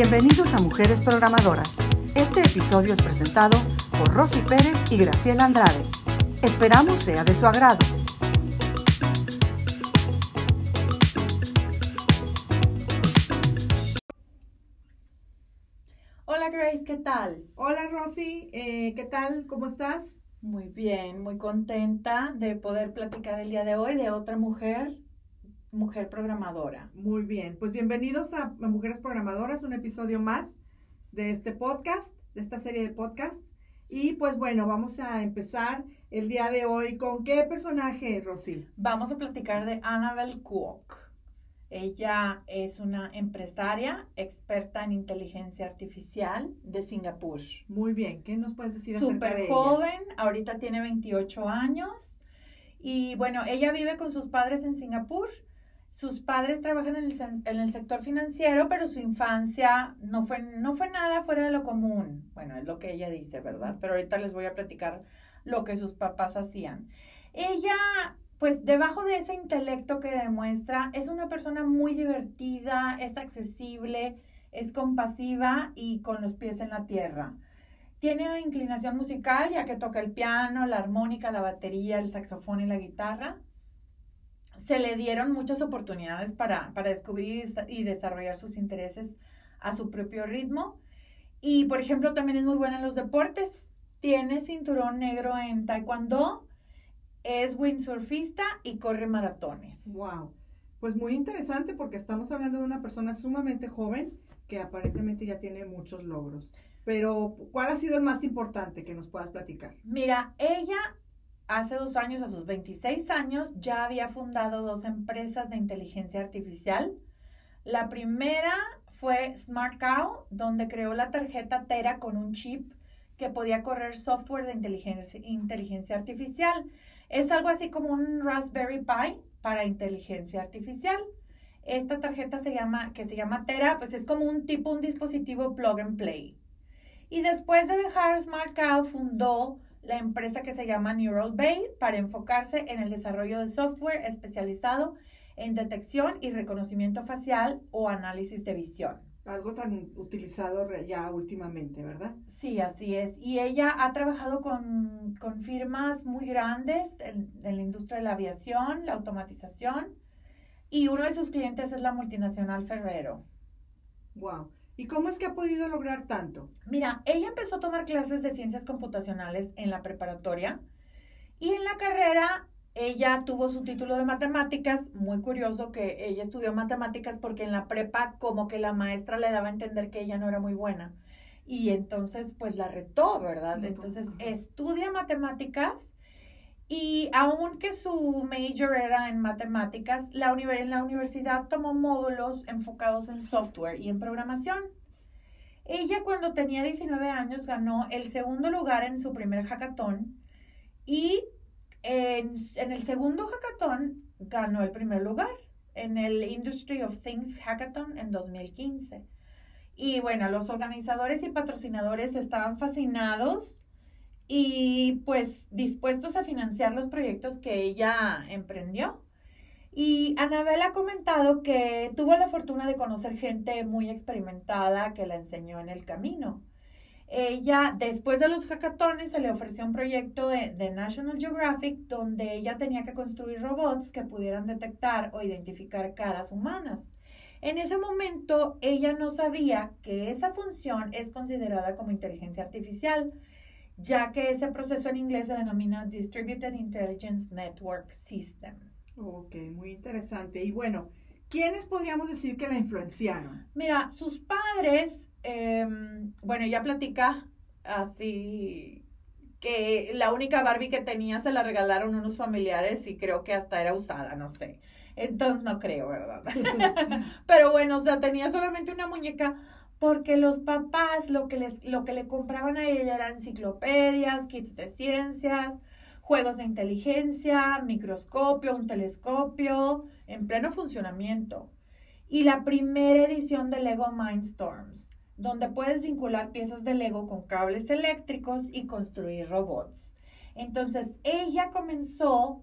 Bienvenidos a Mujeres Programadoras. Este episodio es presentado por Rosy Pérez y Graciela Andrade. Esperamos sea de su agrado. Hola Grace, ¿qué tal? Hola Rosy, eh, ¿qué tal? ¿Cómo estás? Muy bien, muy contenta de poder platicar el día de hoy de otra mujer, mujer programadora. Muy bien, pues bienvenidos a Mujeres Programadoras, un episodio más de este podcast, de esta serie de podcasts. Y pues bueno, vamos a empezar el día de hoy con qué personaje, Rosy. Vamos a platicar de Annabelle Kwok. Ella es una empresaria experta en inteligencia artificial de Singapur. Muy bien, ¿qué nos puedes decir acerca Súper de ella? joven, ahorita tiene 28 años. Y bueno, ella vive con sus padres en Singapur. Sus padres trabajan en el, en el sector financiero, pero su infancia no fue, no fue nada fuera de lo común. Bueno, es lo que ella dice, ¿verdad? Pero ahorita les voy a platicar lo que sus papás hacían. Ella, pues debajo de ese intelecto que demuestra, es una persona muy divertida, es accesible, es compasiva y con los pies en la tierra. Tiene inclinación musical, ya que toca el piano, la armónica, la batería, el saxofón y la guitarra. Se le dieron muchas oportunidades para, para descubrir y desa- y desarrollar sus intereses a su propio ritmo. Y, por ejemplo, también es muy buena en los deportes. Tiene cinturón negro en taekwondo, es windsurfista y corre maratones. Wow, pues muy interesante porque estamos hablando de una persona sumamente joven que aparentemente ya tiene muchos logros. Pero, ¿cuál ha sido el más importante que nos puedas platicar? Mira, ella hace dos años, a sus 26 años, ya había fundado dos empresas de inteligencia artificial. La primera fue Smart Cow, donde creó la tarjeta Tera con un chip que podía correr software de inteligencia, inteligencia artificial. Es algo así como un Raspberry Pi para inteligencia artificial. Esta tarjeta se llama, que se llama Tera, pues es como un tipo, un dispositivo plug and play. Y después de dejar Smart Cow, fundó la empresa que se llama Neural Bay para enfocarse en el desarrollo de software especializado en detección y reconocimiento facial o análisis de visión. Algo tan utilizado ya últimamente, ¿verdad? Sí, así es. Y ella ha trabajado con, con firmas muy grandes en, en la industria de la aviación, la automatización, y uno de sus clientes es la multinacional Ferrero. Wow. ¿Y cómo es que ha podido lograr tanto? Mira, ella empezó a tomar clases de ciencias computacionales en la preparatoria y en la carrera ella tuvo su título de matemáticas. Muy curioso que ella estudió matemáticas porque en la prepa como que la maestra le daba a entender que ella no era muy buena. Y entonces pues la retó, ¿verdad? Entonces Ajá. estudia matemáticas y aunque su major era en matemáticas, la en la universidad tomó módulos enfocados en software y en programación. Ella cuando tenía 19 años ganó el segundo lugar en su primer hackathon y en, en el segundo hackathon ganó el primer lugar en el Industry of Things Hackathon en 2015. Y bueno, los organizadores y patrocinadores estaban fascinados y pues dispuestos a financiar los proyectos que ella emprendió. Y Anabel ha comentado que tuvo la fortuna de conocer gente muy experimentada que la enseñó en el camino. Ella, después de los hackatones, se le ofreció un proyecto de, de National Geographic donde ella tenía que construir robots que pudieran detectar o identificar caras humanas. En ese momento, ella no sabía que esa función es considerada como inteligencia artificial, ya que ese proceso en inglés se denomina Distributed Intelligence Network System. Ok, muy interesante. Y bueno, ¿quiénes podríamos decir que la influenciaron? Mira, sus padres, eh, bueno, ella platica así que la única Barbie que tenía se la regalaron unos familiares y creo que hasta era usada, no sé. Entonces no creo, ¿verdad? Pero bueno, o sea, tenía solamente una muñeca porque los papás lo que, les, lo que le compraban a ella eran enciclopedias, kits de ciencias, juegos de inteligencia, microscopio, un telescopio en pleno funcionamiento. Y la primera edición de Lego Mindstorms, donde puedes vincular piezas de Lego con cables eléctricos y construir robots. Entonces, ella comenzó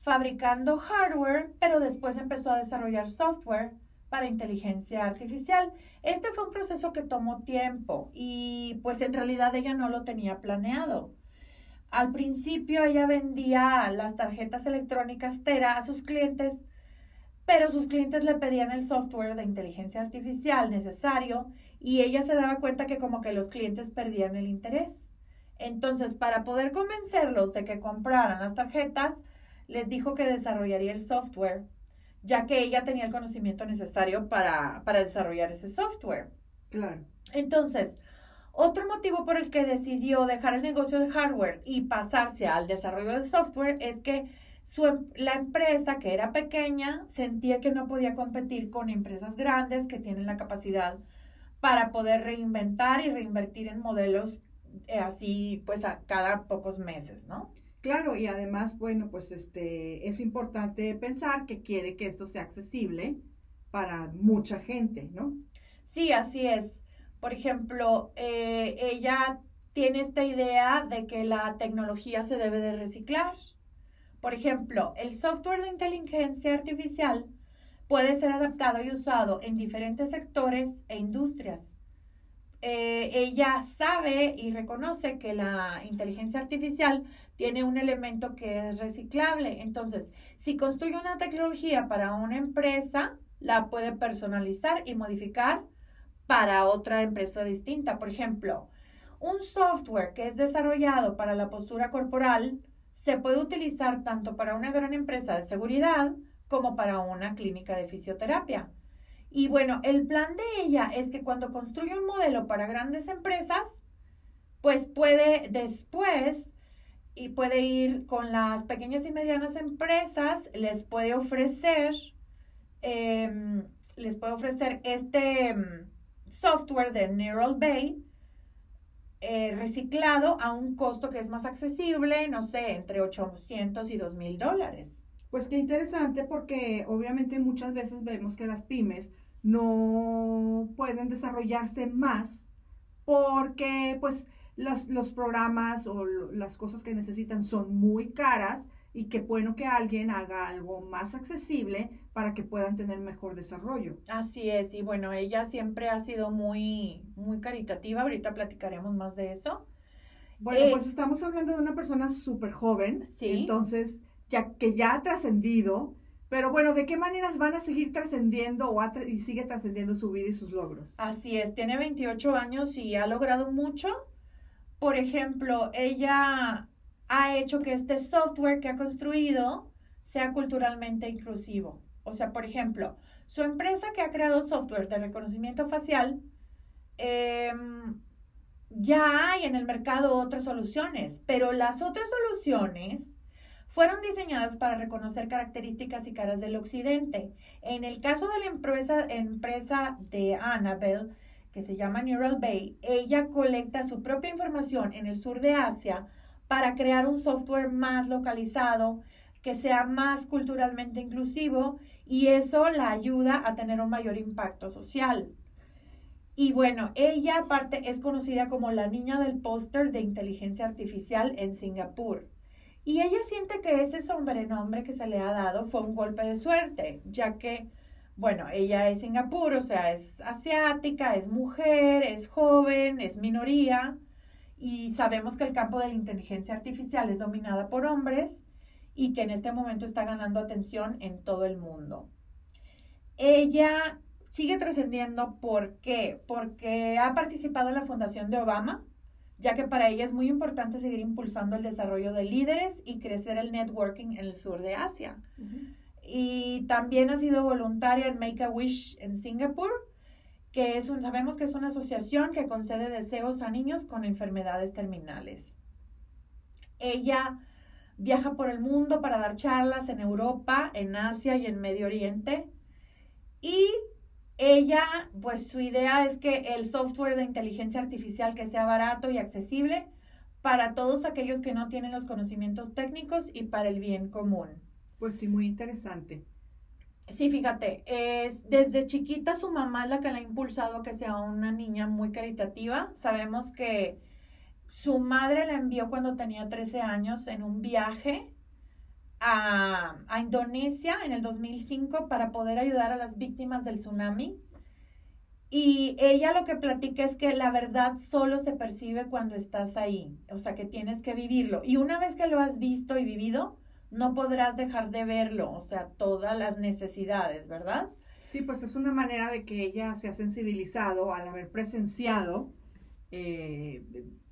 fabricando hardware, pero después empezó a desarrollar software para inteligencia artificial. Este fue un proceso que tomó tiempo y pues en realidad ella no lo tenía planeado. Al principio ella vendía las tarjetas electrónicas Tera a sus clientes, pero sus clientes le pedían el software de inteligencia artificial necesario y ella se daba cuenta que como que los clientes perdían el interés. Entonces, para poder convencerlos de que compraran las tarjetas, les dijo que desarrollaría el software ya que ella tenía el conocimiento necesario para, desarrollar ese software. Claro. Entonces, otro motivo por el que decidió dejar el negocio de hardware y pasarse al desarrollo de software es que su, em, la empresa, que era pequeña, sentía que no podía competir con empresas grandes que tienen la capacidad para poder reinventar y reinvertir en modelos eh, así, pues a cada pocos meses, ¿no? Claro, y además, bueno, pues este es importante pensar que quiere que esto sea accesible para mucha gente, ¿no? Sí, así es. Por ejemplo, eh, ella tiene esta idea de que la tecnología se debe de reciclar. Por ejemplo, el software de inteligencia artificial puede ser adaptado y usado en diferentes sectores e industrias. Eh, ella sabe y reconoce que la inteligencia artificial tiene un elemento que es reciclable. Entonces, si construye una tecnología para una empresa, la puede personalizar y modificar para otra empresa distinta. Por ejemplo, un software que es desarrollado para la postura corporal se puede utilizar tanto para una gran empresa de seguridad como para una clínica de fisioterapia. Y bueno, el plan de ella es que cuando construye un modelo para grandes empresas, pues puede después y puede ir con las pequeñas y medianas empresas, les puede ofrecer, em, les puede ofrecer este em, software de Neural Bay eh, reciclado a un costo que es más accesible, no sé, entre 800 y 2 mil dólares. Pues qué interesante porque obviamente muchas veces vemos que las pymes no pueden desarrollarse más porque pues los programas o las cosas que necesitan son muy caras y qué bueno que alguien haga algo más accesible para que puedan tener mejor desarrollo. Así es, y bueno, ella siempre ha sido muy, muy caritativa, ahorita platicaremos más de eso. Bueno, eh, pues estamos hablando de una persona súper joven, ¿sí? entonces, ya que ya ha trascendido, pero bueno, ¿de qué maneras van a seguir trascendiendo o y sigue trascendiendo su vida y sus logros? Así es, tiene 28 años y ha logrado mucho por ejemplo, ella ha hecho que este software que ha construido sea culturalmente inclusivo. O sea, por ejemplo, su empresa que ha creado software de reconocimiento facial, em, ya hay en el mercado otras soluciones, pero las otras soluciones fueron diseñadas para reconocer características y caras del occidente. En el caso de la empresa, empresa de Annabelle, que se llama Neural Bay, ella colecta su propia información en el sur de Asia para crear un software más localizado, que sea más culturalmente inclusivo y eso la ayuda a tener un mayor impacto social. Y bueno, ella aparte es conocida como la niña del póster de inteligencia artificial en Singapur. Y ella siente que ese sobrenombre que se le ha dado fue un golpe de suerte, ya que bueno, ella es Singapur, o sea, es asiática, es mujer, es joven, es minoría y sabemos que el campo de la inteligencia artificial es dominada por hombres y que en este momento está ganando atención en todo el mundo. Ella sigue trascendiendo, ¿por qué? Porque ha participado en la fundación de Obama, ya que para ella es muy importante seguir impulsando el desarrollo de líderes y crecer el networking en el sur de Asia y también ha sido voluntaria en Make a Wish en Singapur, que es un, sabemos que es una asociación que concede deseos a niños con enfermedades terminales. Ella viaja por el mundo para dar charlas en Europa, en Asia y en Medio Oriente. Y ella, pues su idea es que el software de inteligencia artificial que sea barato y accesible para todos aquellos que no tienen los conocimientos técnicos y para el bien común. Pues sí, muy interesante. Sí, fíjate, es desde chiquita su mamá es la que la ha impulsado a que sea una niña muy caritativa. Sabemos que su madre la envió cuando tenía 13 años en un viaje a, a Indonesia en el 2005 para poder ayudar a las víctimas del tsunami. Y ella lo que platica es que la verdad solo se percibe cuando estás ahí, o sea que tienes que vivirlo. Y una vez que lo has visto y vivido, no podrás dejar de verlo, o sea, todas las necesidades, ¿verdad? Sí, pues es una manera de que ella se ha sensibilizado al haber presenciado eh,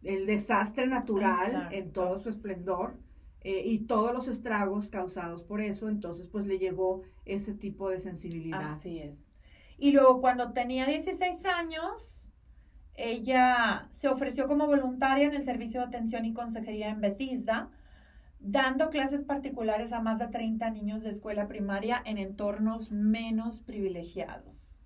el desastre natural Exacto. en todo su esplendor eh, y todos los estragos causados por eso, entonces pues le llegó ese tipo de sensibilidad. Así es. Y luego cuando tenía 16 años, ella se ofreció como voluntaria en el servicio de atención y consejería en Bethesda, dando clases particulares a más de 30 niños de escuela primaria en entornos menos privilegiados.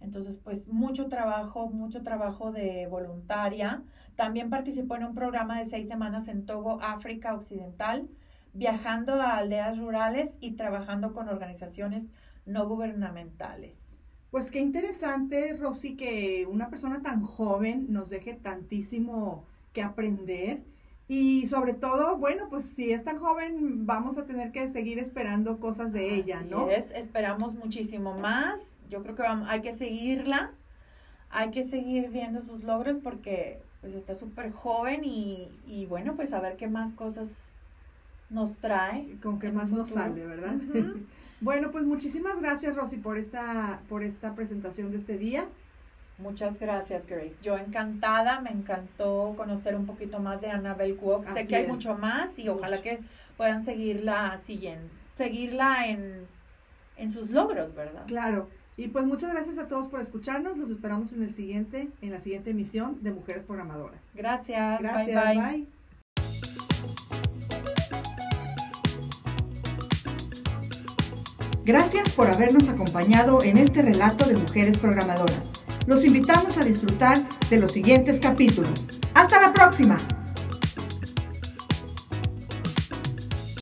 Entonces, pues mucho trabajo, mucho trabajo de voluntaria. También participó en un programa de seis semanas en Togo, África Occidental, viajando a aldeas rurales y trabajando con organizaciones no gubernamentales. Pues qué interesante, Rosy, que una persona tan joven nos deje tantísimo que aprender. Y sobre todo, bueno, pues si es tan joven, vamos a tener que seguir esperando cosas de ella, ¿no? es, esperamos muchísimo más. Yo creo que vamos, hay que seguirla, hay que seguir viendo sus logros porque pues está súper joven y, y bueno, pues a ver qué más cosas nos trae. Con qué más nos sale, ¿verdad? Bueno, pues muchísimas gracias, Rosy, por esta, por esta presentación de este día. Muchas gracias, Grace. Yo encantada, me encantó conocer un poquito más de Annabelle Kwok. Sé que hay es. mucho más y ojalá que puedan seguirla siguiendo, seguirla en, en sus logros, ¿verdad? Claro. Y pues muchas gracias a todos por escucharnos. Los esperamos en el siguiente, en la siguiente emisión de Mujeres Programadoras. Gracias. Gracias, bye. bye. Gracias por habernos acompañado en este relato de Mujeres Programadoras. Los invitamos a disfrutar de los siguientes capítulos. ¡Hasta la próxima!